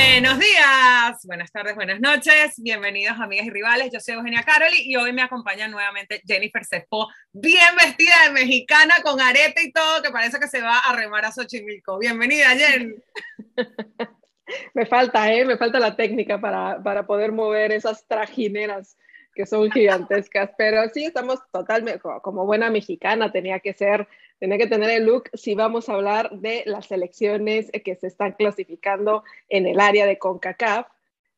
Buenos días, buenas tardes, buenas noches, bienvenidos amigas y rivales, yo soy Eugenia Caroli y hoy me acompaña nuevamente Jennifer Cespo, bien vestida de mexicana con arete y todo, que parece que se va a remar a Xochimilco. Bienvenida, Jen. me falta, ¿eh? Me falta la técnica para, para poder mover esas trajineras que son gigantescas, pero sí estamos totalmente, como buena mexicana, tenía que ser, tenía que tener el look si vamos a hablar de las selecciones que se están clasificando en el área de CONCACAF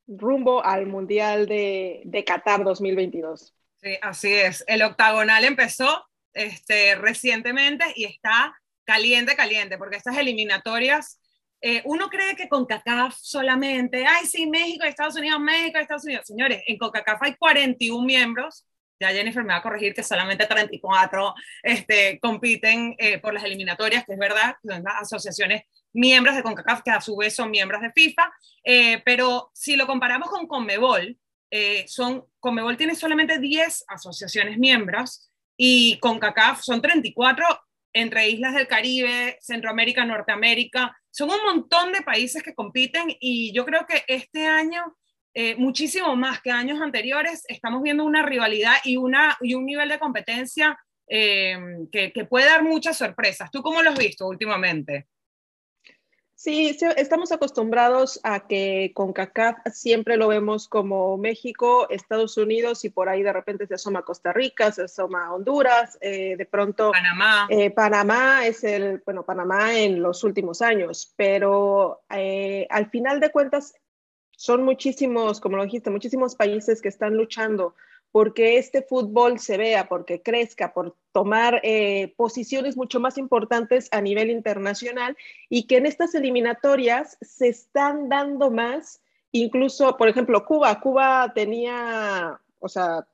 rumbo al Mundial de, de Qatar 2022. Sí, así es. El octagonal empezó este, recientemente y está caliente, caliente, porque estas eliminatorias eh, uno cree que con CACAF solamente, ay, sí, México, Estados Unidos, México, Estados Unidos. Señores, en CONCACAF hay 41 miembros. Ya Jennifer me va a corregir que solamente 34 este, compiten eh, por las eliminatorias, que es verdad, son las asociaciones miembros de CONCACAF, que a su vez son miembros de FIFA. Eh, pero si lo comparamos con CONMEBOL, son, CONMEBOL tiene solamente 10 asociaciones miembros y CONCACAF son 34 entre islas del Caribe, Centroamérica, Norteamérica. Son un montón de países que compiten y yo creo que este año, eh, muchísimo más que años anteriores, estamos viendo una rivalidad y, una, y un nivel de competencia eh, que, que puede dar muchas sorpresas. ¿Tú cómo lo has visto últimamente? Sí, estamos acostumbrados a que con CACAF siempre lo vemos como México, Estados Unidos y por ahí de repente se asoma Costa Rica, se asoma Honduras, eh, de pronto Panamá. Eh, Panamá es el, bueno, Panamá en los últimos años, pero al final de cuentas son muchísimos, como lo dijiste, muchísimos países que están luchando porque este fútbol se vea, porque crezca, por tomar eh, posiciones mucho más importantes a nivel internacional y que en estas eliminatorias se están dando más, incluso, por ejemplo, Cuba, Cuba tenía, o sea,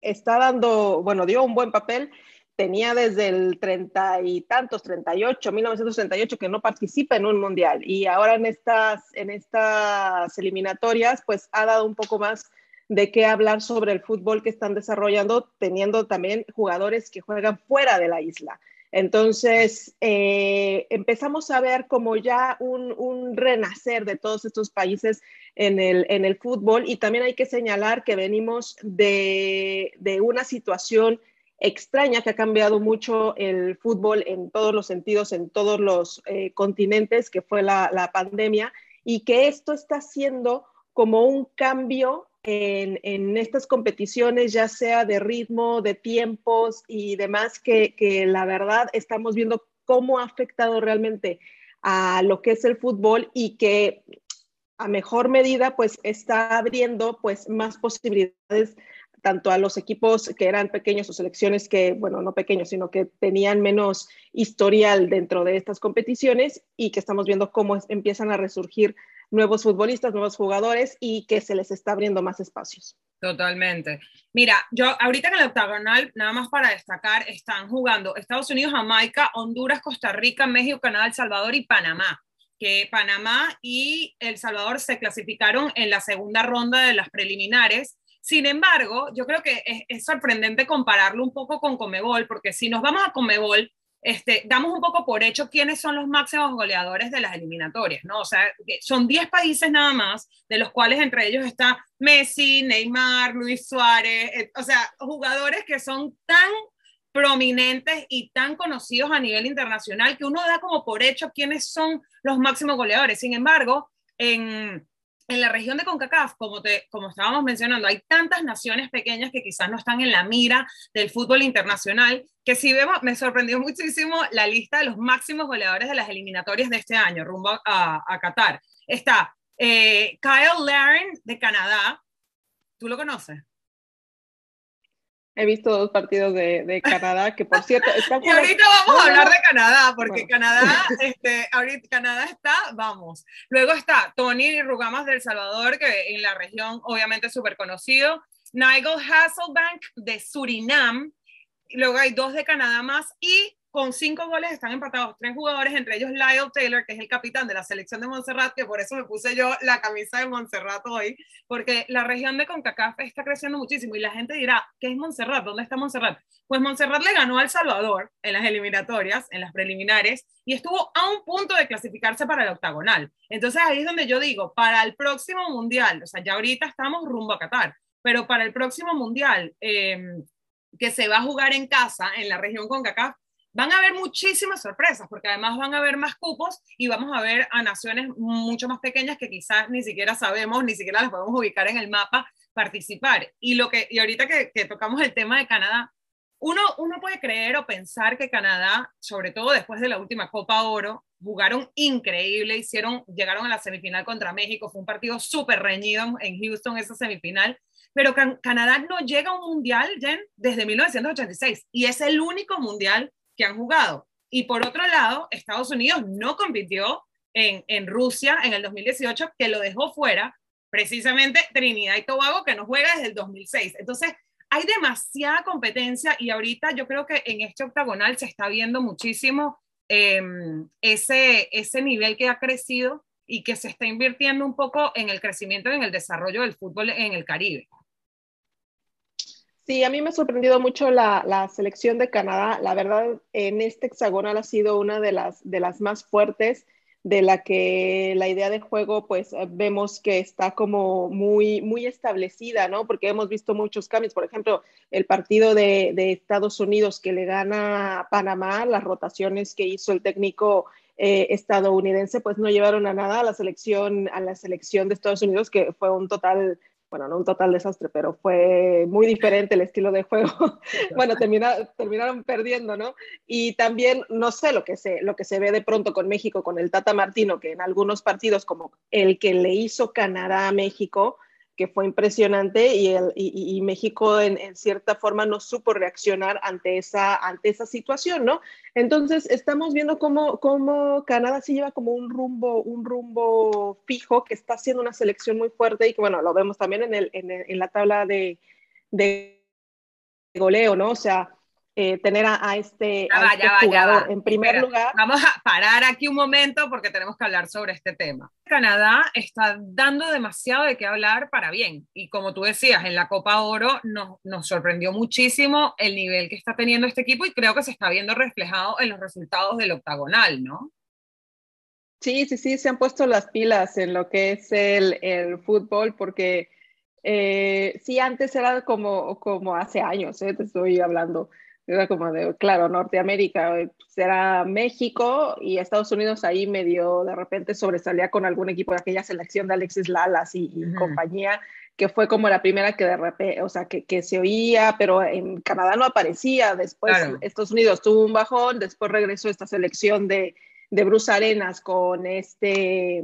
está dando, bueno, dio un buen papel, tenía desde el treinta y tantos, 38, 1938, que no participa en un mundial y ahora en estas, en estas eliminatorias, pues ha dado un poco más de qué hablar sobre el fútbol que están desarrollando, teniendo también jugadores que juegan fuera de la isla. Entonces, eh, empezamos a ver como ya un, renacer de todos estos países en el, en el, fútbol y también hay que señalar que venimos de, una situación extraña que ha cambiado mucho el fútbol en todos los sentidos, en todos los eh, continentes, que fue la, pandemia, y que esto está haciendo como un cambio en, estas competiciones, ya sea de ritmo, de tiempos y demás, que, la verdad estamos viendo cómo ha afectado realmente a lo que es el fútbol y que a mejor medida pues está abriendo pues más posibilidades tanto a los equipos que eran pequeños o selecciones que, bueno, no pequeños, sino que tenían menos historial dentro de estas competiciones y que estamos viendo cómo empiezan a resurgir nuevos futbolistas, nuevos jugadores y que se les está abriendo más espacios. Totalmente. Mira, yo ahorita en el octagonal, nada más para destacar, están jugando Estados Unidos, Jamaica, Honduras, Costa Rica, México, Canadá, El Salvador y Panamá. Que Panamá y El Salvador se clasificaron en la segunda ronda de las preliminares. Sin embargo, yo creo que es, sorprendente compararlo un poco con Comebol, porque si nos vamos a Comebol, este, damos un poco por hecho quiénes son los máximos goleadores de las eliminatorias, ¿no? O sea, son 10 países nada más, de los cuales entre ellos está Messi, Neymar, Luis Suárez, eh, o sea, jugadores que son tan prominentes y tan conocidos a nivel internacional que uno da como por hecho quiénes son los máximos goleadores. Sin embargo, en, en la región de CONCACAF, como, te, como estábamos mencionando, hay tantas naciones pequeñas que quizás no están en la mira del fútbol internacional, que si vemos, me sorprendió muchísimo la lista de los máximos goleadores de las eliminatorias de este año, rumbo a, Qatar. Está eh, Kyle Laren de Canadá, ¿tú lo conoces? He visto dos partidos de, Canadá, que por cierto están Y ahorita vamos a hablar de Canadá, porque Canadá, este, ahorita Canadá está, vamos. Luego está Tony Rugamas del Salvador, que en la región obviamente es súper conocido. Nigel Hasselbank de Surinam. Luego hay dos de Canadá más. Y con cinco goles están empatados tres jugadores, entre ellos Lyle Taylor, que es el capitán de la selección de Montserrat, que por eso me puse yo la camisa de Montserrat hoy, porque la región de CONCACAF está creciendo muchísimo y la gente dirá, ¿qué es Montserrat? ¿Dónde está Montserrat? Pues Montserrat le ganó al Salvador en las eliminatorias, en las preliminares, y estuvo a un punto de clasificarse para el octagonal. Entonces ahí es donde yo digo, para el próximo mundial, o sea, ya ahorita estamos rumbo a Qatar, pero para el próximo mundial eh, que se va a jugar en casa, en la región CONCACAF, van a haber muchísimas sorpresas, porque además van a haber más cupos y vamos a ver a naciones mucho más pequeñas que quizás ni siquiera sabemos, ni siquiera las podemos ubicar en el mapa, participar. Y, lo que, y ahorita que, tocamos el tema de Canadá, uno, uno puede creer o pensar que Canadá, sobre todo después de la última Copa Oro, jugaron increíble, hicieron, llegaron a la semifinal contra México, fue un partido súper reñido en Houston esa semifinal, pero Canadá no llega a un mundial, Jen, desde 1986 y es el único mundial que han jugado. Y por otro lado, Estados Unidos no compitió en, en Rusia en el 2018, que lo dejó fuera precisamente Trinidad y Tobago, que no juega desde el 2006. Entonces, hay demasiada competencia y ahorita yo creo que en este octagonal se está viendo muchísimo em, ese, ese nivel que ha crecido y que se está invirtiendo un poco en el crecimiento y en el desarrollo del fútbol en el Caribe. Sí, a mí me ha sorprendido mucho la, selección de Canadá. La verdad, en este hexagonal ha sido una de las, más fuertes, de la que la idea de juego, pues eh, vemos que está como muy, muy establecida, ¿no? Porque hemos visto muchos cambios. Por ejemplo, el partido de, de Estados Unidos que le gana a Panamá, las rotaciones que hizo el técnico eh, estadounidense, pues no llevaron a nada a la selección, a la selección de Estados Unidos, que fue un total bueno, no un total desastre, pero fue muy diferente el estilo de juego. bueno, terminaron perdiendo, ¿no? Y también, no sé, lo que, se, lo que se ve de pronto con México, con el Tata Martino, que en algunos partidos, como el que le hizo Canadá a México, que fue impresionante y, el, y, México en, cierta forma no supo reaccionar ante esa, ante esa situación, ¿no? Entonces estamos viendo cómo, cómo Canadá se lleva como un rumbo, un rumbo fijo, que está haciendo una selección muy fuerte y que, bueno, lo vemos también en, el, en, en la tabla de, de goleo, ¿no? O sea, eh, tener a, este, este jugador. en primer lugar. Vamos a parar aquí un momento porque tenemos que hablar sobre este tema. Canadá está dando demasiado de qué hablar para bien. Y como tú decías, en la Copa Oro nos, nos sorprendió muchísimo el nivel que está teniendo este equipo y creo que se está viendo reflejado en los resultados del octagonal, ¿no? Sí, sí, sí, se han puesto las pilas en lo que es el, el fútbol porque eh, sí, antes era como, como hace años, eh, te estoy hablando era como de, claro, Norteamérica, será eh, México y Estados Unidos ahí medio de repente sobresalía con algún equipo de aquella selección de Alexis Lalas y, compañía, que fue como la primera que de repente, o sea, que, que, se oía, pero en Canadá no aparecía. Después Estados Unidos tuvo un bajón, después regresó esta selección de, de Bruce Arenas con este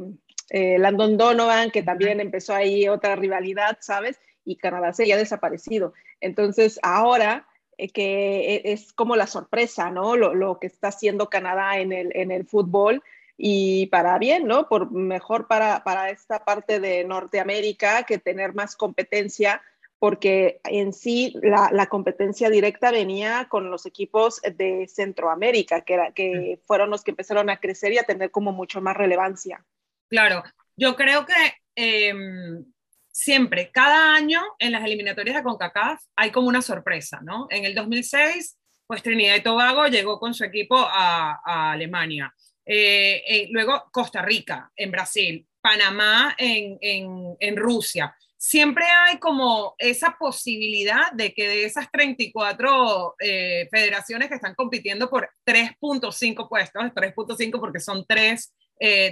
eh, Landon Donovan, que también empezó ahí otra rivalidad, ¿sabes? Y Canadá se había desaparecido. Entonces, ahora eh, que e, es como la sorpresa, ¿no? Lo, que está haciendo Canadá en el, en el fútbol y para bien, ¿no? Por mejor para, para esta parte de Norteamérica que tener más competencia, porque en sí la, la, competencia directa venía con los equipos de Centroamérica, que, era, que fueron los que empezaron a crecer y a tener como mucho más relevancia. Claro, yo creo que em, siempre, cada año en las eliminatorias de CONCACAF hay como una sorpresa, ¿no? En el 2006, pues Trinidad y Tobago llegó con su equipo a, Alemania. Eh, eh, luego Costa Rica en Brasil, Panamá en, en, Rusia. Siempre hay como esa posibilidad de que de esas 34 eh, federaciones que están compitiendo por 3.5 puestos, 3.5 porque son tres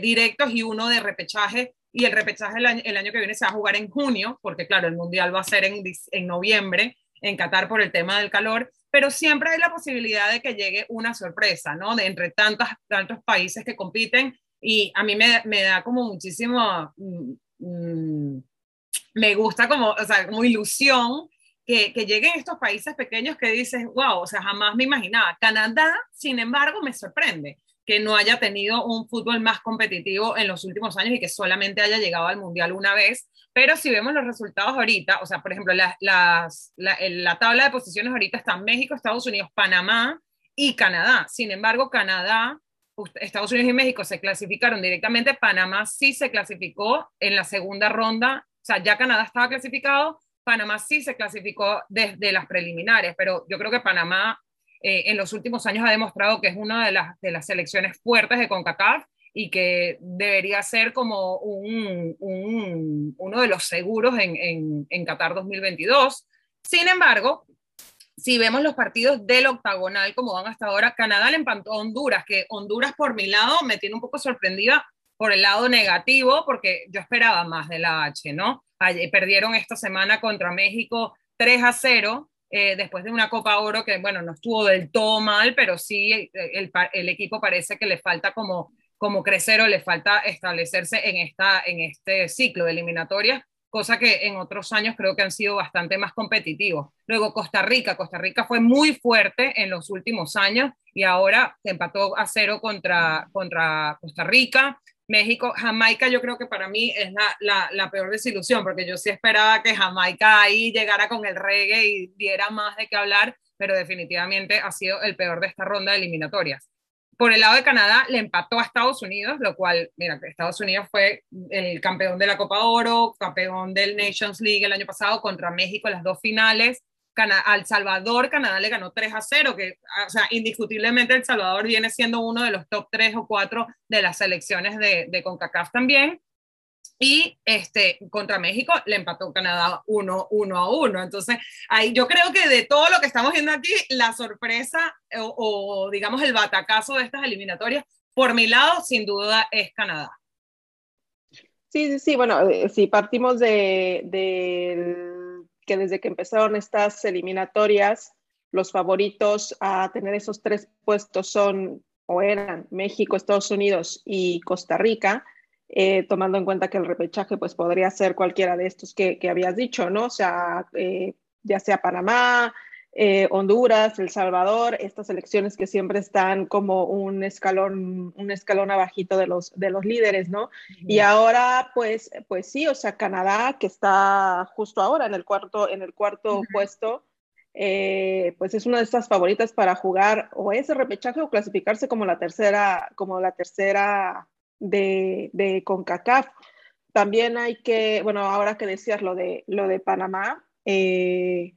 directos y uno de repechaje, y el repechaje el año, que viene se va a jugar en junio, porque claro, el Mundial va a ser en, en noviembre en Qatar por el tema del calor, pero siempre hay la posibilidad de que llegue una sorpresa, ¿no? De entre tantos, tantos países que compiten y a mí me, me da como muchísimo, mm, mm, me gusta como, o sea, como ilusión que, que, lleguen estos países pequeños que dices, wow, o sea, jamás me imaginaba. Canadá, sin embargo, me sorprende que no haya tenido un fútbol más competitivo en los últimos años y que solamente haya llegado al Mundial una vez. Pero si vemos los resultados ahorita, o sea, por ejemplo, la, la, tabla de posiciones ahorita están México, Estados Unidos, Panamá, y Canadá. Sin embargo, Canadá, Estados Unidos y México se clasificaron directamente, Panamá sí se clasificó en la segunda ronda, o sea, ya Canadá estaba clasificado, Panamá sí se clasificó desde las preliminares, pero yo creo que Panamá eh, en los últimos años ha demostrado que es una de las, de las selecciones fuertes de CONCACAF y que debería ser como un, uno de los seguros en, en, en Qatar 2022. Sin embargo, si vemos los partidos del octagonal como van hasta ahora, Canadá le empató a Honduras, que Honduras por mi lado me tiene un poco sorprendida por el lado negativo, porque yo esperaba más de la H, ¿no? perdieron esta semana contra México 3 a 0, eh, después de una Copa Oro que, bueno, no estuvo del todo mal, pero sí eh, el, el, equipo parece que le falta como, como crecer o le falta establecerse en, esta, en este ciclo de eliminatorias, cosa que en otros años creo que han sido bastante más competitivos. Luego Costa Rica, Costa Rica fue muy fuerte en los últimos años y ahora se empató a cero contra, contra Costa Rica. México, Jamaica yo creo que para mí es la, la, peor desilusión, porque yo sí esperaba que Jamaica ahí llegara con el reggae y diera más de qué hablar, pero definitivamente ha sido el peor de esta ronda de eliminatorias. Por el lado de Canadá, le empató a Estados Unidos, lo cual, mira, Estados Unidos fue el campeón de la Copa Oro, campeón del Nations League el año pasado contra México en las dos finales, al Salvador, Canadá le ganó 3 a 0, que, ah, o sea, indiscutiblemente El Salvador viene siendo uno de los top 3 o 4 de las selecciones de, de CONCACAF también. Y este, contra México le empató Canadá 1, 1 a 1. Entonces, ahí yo creo que de todo lo que estamos viendo aquí, la sorpresa o, o digamos el batacazo de estas eliminatorias, por mi lado, sin duda, es Canadá. Sí, sí, sí, bueno, eh, si partimos de, de que desde que empezaron estas eliminatorias, los favoritos a tener esos tres puestos son o eran México, Estados Unidos y Costa Rica, eh, tomando en cuenta que el repechaje pues podría ser cualquiera de estos que, que habías dicho, ¿no? O sea, eh, ya sea Panamá, eh, Honduras, El Salvador, estas elecciones que siempre están como un escalón, un escalón abajito de los, de los líderes, ¿no? Y ahora, pues, pues sí, o sea, Canadá, que está justo ahora en el cuarto, en el cuarto puesto, eh, pues es una de estas favoritas para jugar o ese repechaje o clasificarse como la tercera, como la tercera de, de CONCACAF. También hay que, bueno, ahora que decías lo de, lo de Panamá, eh,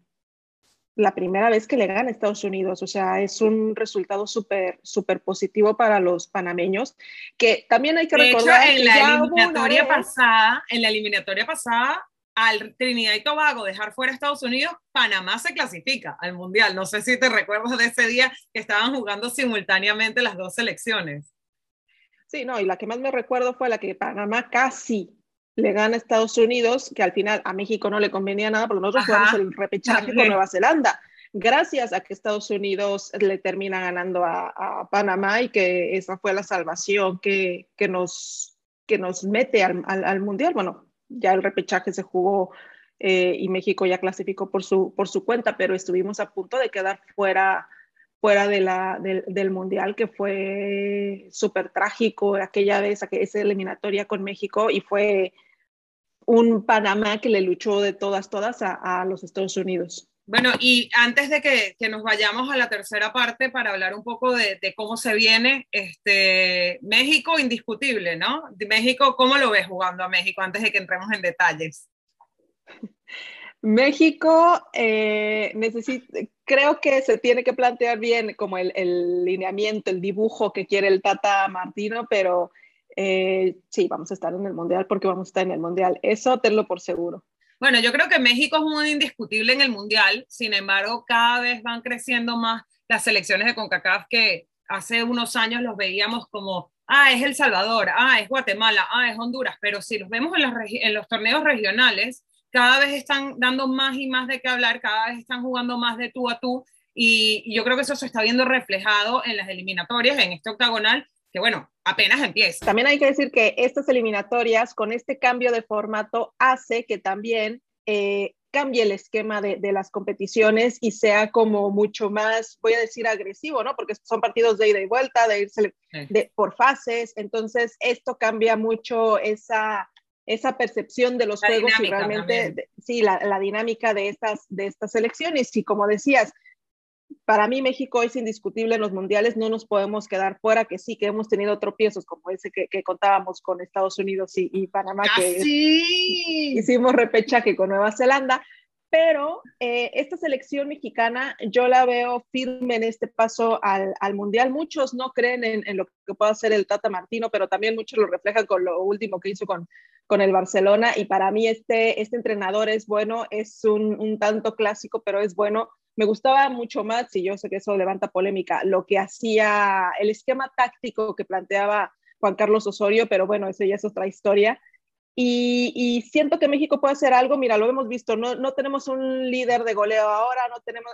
la primera vez que le gana a Estados Unidos. O sea, es un resultado súper, súper positivo para los panameños, que también hay que recordar en la eliminatoria pasada, en la eliminatoria pasada, al Trinidad y Tobago dejar fuera a Estados Unidos, Panamá se clasifica al Mundial. No sé si te recuerdas de ese día que estaban jugando simultáneamente las dos selecciones. Sí, no, y la que más me recuerdo fue la que Panamá casi le gana a Estados Unidos, que al final a México no le convenía nada, porque nosotros jugamos el repechaje con Nueva Zelanda, gracias a que Estados Unidos le termina ganando a, Panamá y que esa fue la salvación que, que nos, que nos mete al, al, Mundial. Bueno, ya el repechaje se jugó eh, y México ya clasificó por su, por su cuenta, pero estuvimos a punto de quedar fuera fuera de la, del mundial, que fue súper trágico aquella vez, esa eliminatoria con México, y fue un Panamá que le luchó de todas, todas a, a los Estados Unidos. Bueno, y antes de que, que, nos vayamos a la tercera parte para hablar un poco de, de, cómo se viene, este, México indiscutible, ¿no? México, ¿cómo lo ves jugando a México antes de que entremos en detalles? México eh, creo que se tiene que plantear bien como el, el, lineamiento, el dibujo que quiere el Tata Martino, pero eh, sí, vamos a estar en el Mundial porque vamos a estar en el Mundial. Eso tenlo por seguro. Bueno, yo creo que México es un indiscutible en el Mundial, sin embargo, cada vez van creciendo más las selecciones de CONCACAF que hace unos años los veíamos como, ah, es El Salvador, ah, es Guatemala, ah, es Honduras, pero si los vemos en los, en los torneos regionales, cada vez están dando más y más de qué hablar, cada vez están jugando más de tú a tú y, yo creo que eso se está viendo reflejado en las eliminatorias, en este octagonal, que bueno, apenas empieza. También hay que decir que estas eliminatorias, con este cambio de formato, hace que también eh, cambie el esquema de, de, las competiciones y sea como mucho más, voy a decir, agresivo, ¿no? Porque son partidos de ida y vuelta, de irse de, por fases, entonces esto cambia mucho esa esa percepción de los juegos y realmente, sí, la, la, dinámica de estas, de estas elecciones. Y como decías, para mí México es indiscutible en los mundiales, no nos podemos quedar fuera, que sí, que hemos tenido tropiezos como ese que, contábamos con Estados Unidos y, Panamá, que hicimos repechaje con Nueva Zelanda, pero eh, esta selección mexicana yo la veo firme en este paso al, Mundial. Muchos no creen en, lo que pueda hacer el Tata Martino, pero también muchos lo reflejan con lo último que hizo con, con el Barcelona. Y para mí este, este entrenador es bueno, es un, un tanto clásico, pero es bueno. Me gustaba mucho más, y yo sé que eso levanta polémica, lo que hacía el esquema táctico que planteaba Juan Carlos Osorio, pero bueno, eso ya es otra historia y, siento que México puede hacer algo, mira, lo hemos visto, no, no tenemos un líder de goleo ahora, no tenemos,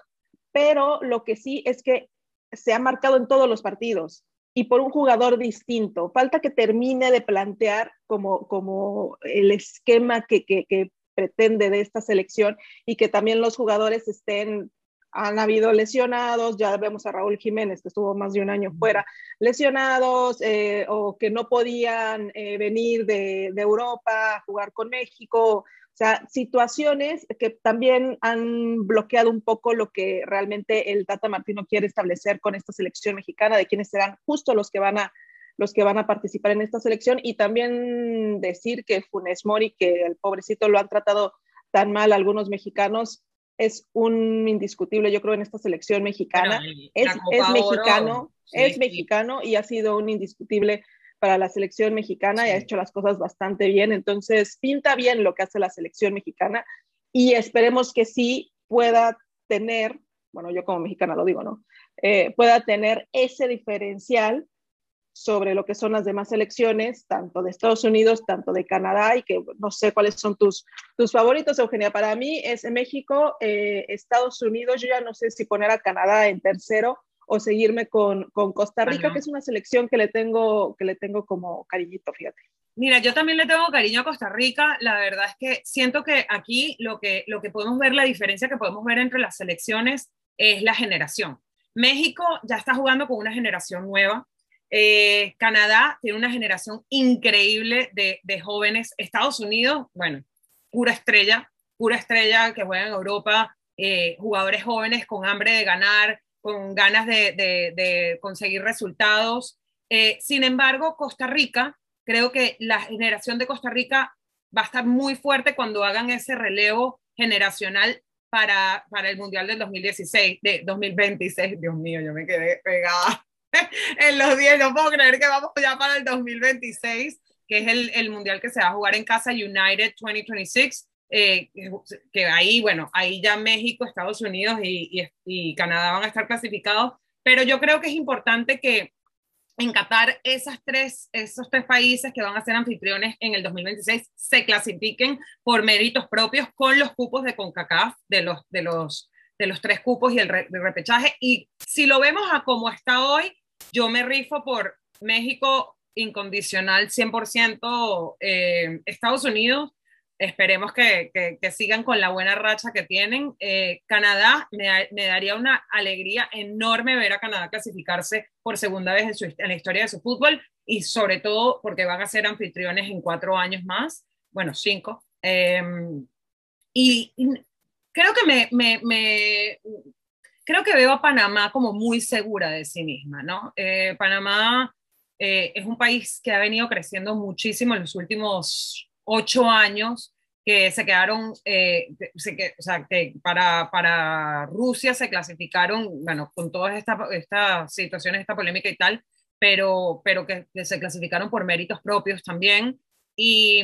pero lo que sí es que se ha marcado en todos los partidos y por un jugador distinto. Falta que termine de plantear como, como el esquema que, que, que pretende de esta selección y que también los jugadores estén han habido lesionados, ya vemos a Raúl Jiménez, que estuvo más de un año fuera, lesionados eh, o que no podían eh, venir de, de, Europa a jugar con México. O sea, situaciones que también han bloqueado un poco lo que realmente el Tata Martino quiere establecer con esta selección mexicana, de quiénes serán justo los que van a los que van a participar en esta selección y también decir que Funes Mori, que el pobrecito lo han tratado tan mal algunos mexicanos, es un indiscutible, yo creo, en esta selección mexicana. es, mexicano, es mexicano y ha sido un indiscutible para la selección mexicana y ha hecho las cosas bastante bien. Entonces, pinta bien lo que hace la selección mexicana y esperemos que sí pueda tener, bueno, yo como mexicana lo digo, ¿no? Eh, pueda tener ese diferencial sobre lo que son las demás elecciones, tanto de Estados Unidos, tanto de Canadá, y que no sé cuáles son tus, tus favoritos, Eugenia. Para mí es México, eh, Estados Unidos, yo ya no sé si poner a Canadá en tercero o seguirme con, con Costa Rica, que es una selección que le, tengo, que le tengo como cariñito, fíjate. Mira, yo también le tengo cariño a Costa Rica. La verdad es que siento que aquí lo que, lo que podemos ver, la diferencia que podemos ver entre las selecciones es la generación. México ya está jugando con una generación nueva, eh, Canadá tiene una generación increíble de, jóvenes. Estados Unidos, bueno, pura estrella, pura estrella que juega en Europa, eh, jugadores jóvenes con hambre de ganar, con ganas de, conseguir resultados. Eh, sin embargo, Costa Rica, creo que la generación de Costa Rica va a estar muy fuerte cuando hagan ese relevo generacional para, para el Mundial del 2016, de 2026. Dios mío, yo me quedé pegada. en los 10. No puedo creer que vamos ya para el 2026, que es el, el mundial que se va a jugar en casa United 2026. Eh, que ahí, bueno, ahí ya México, Estados Unidos y, y, y, Canadá van a estar clasificados, pero yo creo que es importante que en Qatar esas tres, esos tres países que van a ser anfitriones en el 2026 se clasifiquen por méritos propios con los cupos de CONCACAF, de los, de los, de los tres cupos y el, repechaje. Y si lo vemos a como está hoy, yo me rifo por México incondicional 100%, eh, Estados Unidos, esperemos que, que, sigan con la buena racha que tienen. Eh, Canadá, me, me, daría una alegría enorme ver a Canadá clasificarse por segunda vez en, su, en, la historia de su fútbol y sobre todo porque van a ser anfitriones en cuatro años más, bueno, cinco. Eh, y, creo que me, me, me, creo que veo a Panamá como muy segura de sí misma, ¿no? Eh, Panamá eh, es un país que ha venido creciendo muchísimo en los últimos ocho años, que se quedaron, eh, o sea, que para, para Rusia se clasificaron, bueno, con todas estas esta situaciones, esta polémica y tal, pero, pero que, que se clasificaron por méritos propios también. Y,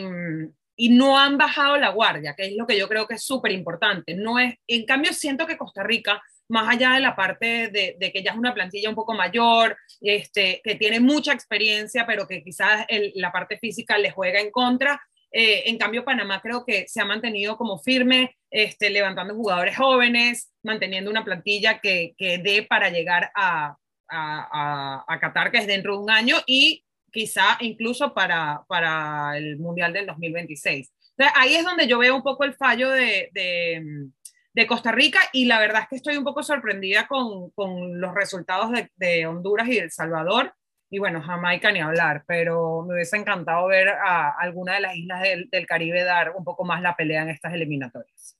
y no han bajado la guardia, que es lo que yo creo que es súper importante. No es, en cambio, siento que Costa Rica, más allá de la parte de, que ya es una plantilla un poco mayor, este, que tiene mucha experiencia, pero que quizás la parte física le juega en contra, eh, en cambio, Panamá creo que se ha mantenido como firme, este, levantando jugadores jóvenes, manteniendo una plantilla que, que dé para llegar a, a, a, Qatar, que es dentro de un año, y quizá incluso para, para el Mundial del 2026. Entonces, ahí es donde yo veo un poco el fallo de, de, Costa Rica y la verdad es que estoy un poco sorprendida con, con los resultados de, de, Honduras y El Salvador. Y bueno, Jamaica ni hablar, pero me hubiese encantado ver a alguna de las islas del, del Caribe dar un poco más la pelea en estas eliminatorias.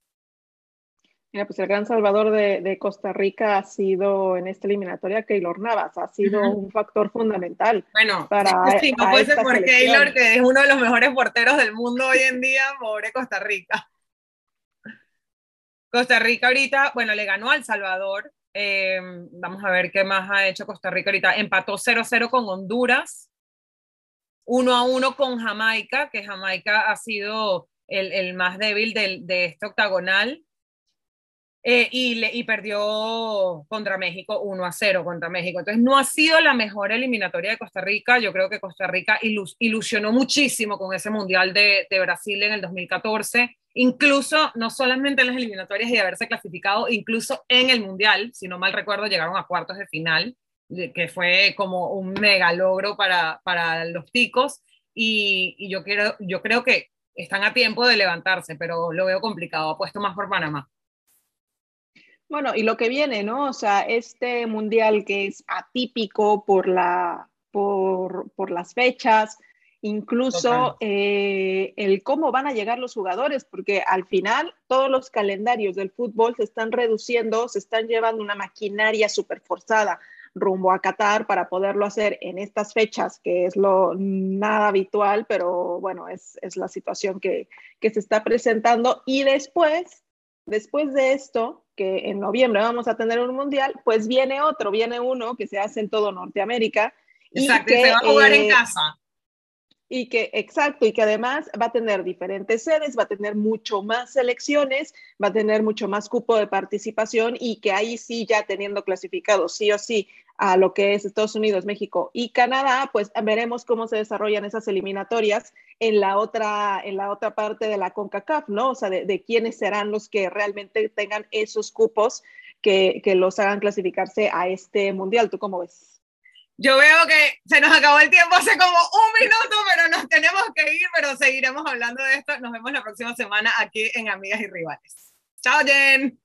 Mira, pues el gran salvador de, Costa Rica ha sido en esta eliminatoria Keylor Navas, ha sido un factor fundamental. Bueno, para, sí, no puede ser por Keylor, que es uno de los mejores porteros del mundo hoy en día, pobre Costa Rica. Costa Rica ahorita, bueno, le ganó al Salvador. Eh, vamos a ver qué más ha hecho Costa Rica ahorita. Empató 0-0 con Honduras, 1-1 con Jamaica, que Jamaica ha sido el, más débil de este octagonal. Eh, y, y, perdió contra México 1 a 0 contra México. Entonces no ha sido la mejor eliminatoria de Costa Rica. Yo creo que Costa Rica ilusionó muchísimo con ese Mundial de, de, Brasil en el 2014. Incluso, no solamente en las eliminatorias y haberse clasificado, incluso en el Mundial, si no mal recuerdo, llegaron a cuartos de final, que fue como un mega logro para, para los ticos. Y, y yo, quiero, yo creo que están a tiempo de levantarse, pero lo veo complicado. Apuesto más por Panamá. Bueno, y lo que viene, ¿no? O sea, este mundial que es atípico por, la, por, por las fechas, incluso eh, el cómo van a llegar los jugadores, porque al final todos los calendarios del fútbol se están reduciendo, se están llevando una maquinaria súper forzada rumbo a Qatar para poderlo hacer en estas fechas, que es lo nada habitual, pero bueno, es, es la situación que, que se está presentando. Y después, después de esto, que en noviembre vamos a tener un mundial, pues viene otro, viene uno que se hace en todo Norteamérica. Exacto, y que, se va a jugar en eh, casa. Y que, exacto, y que además va a tener diferentes sedes, va a tener mucho más selecciones, va a tener mucho más cupo de participación y que ahí sí, ya teniendo clasificado sí o sí a lo que es Estados Unidos, México y Canadá, pues veremos cómo se desarrollan esas eliminatorias en la otra, en la otra parte de la CONCACAF, ¿no? O sea, de, quiénes serán los que realmente tengan esos cupos que, que, los hagan clasificarse a este mundial. ¿Tú cómo ves? Yo veo que se nos acabó el tiempo hace como un minuto, pero nos tenemos que ir, pero seguiremos hablando de esto. Nos vemos la próxima semana aquí en Amigas y Rivales. Chao, Jen.